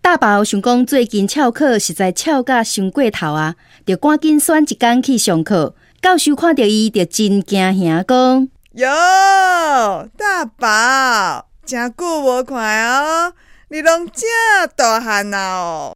大宝想讲最近翘课实在翘甲伤过头啊，就赶紧选一天去上课。教授看到伊，就真惊吓讲：“哟，大宝，真久无看哦，你拢遮大汉啊！”哦。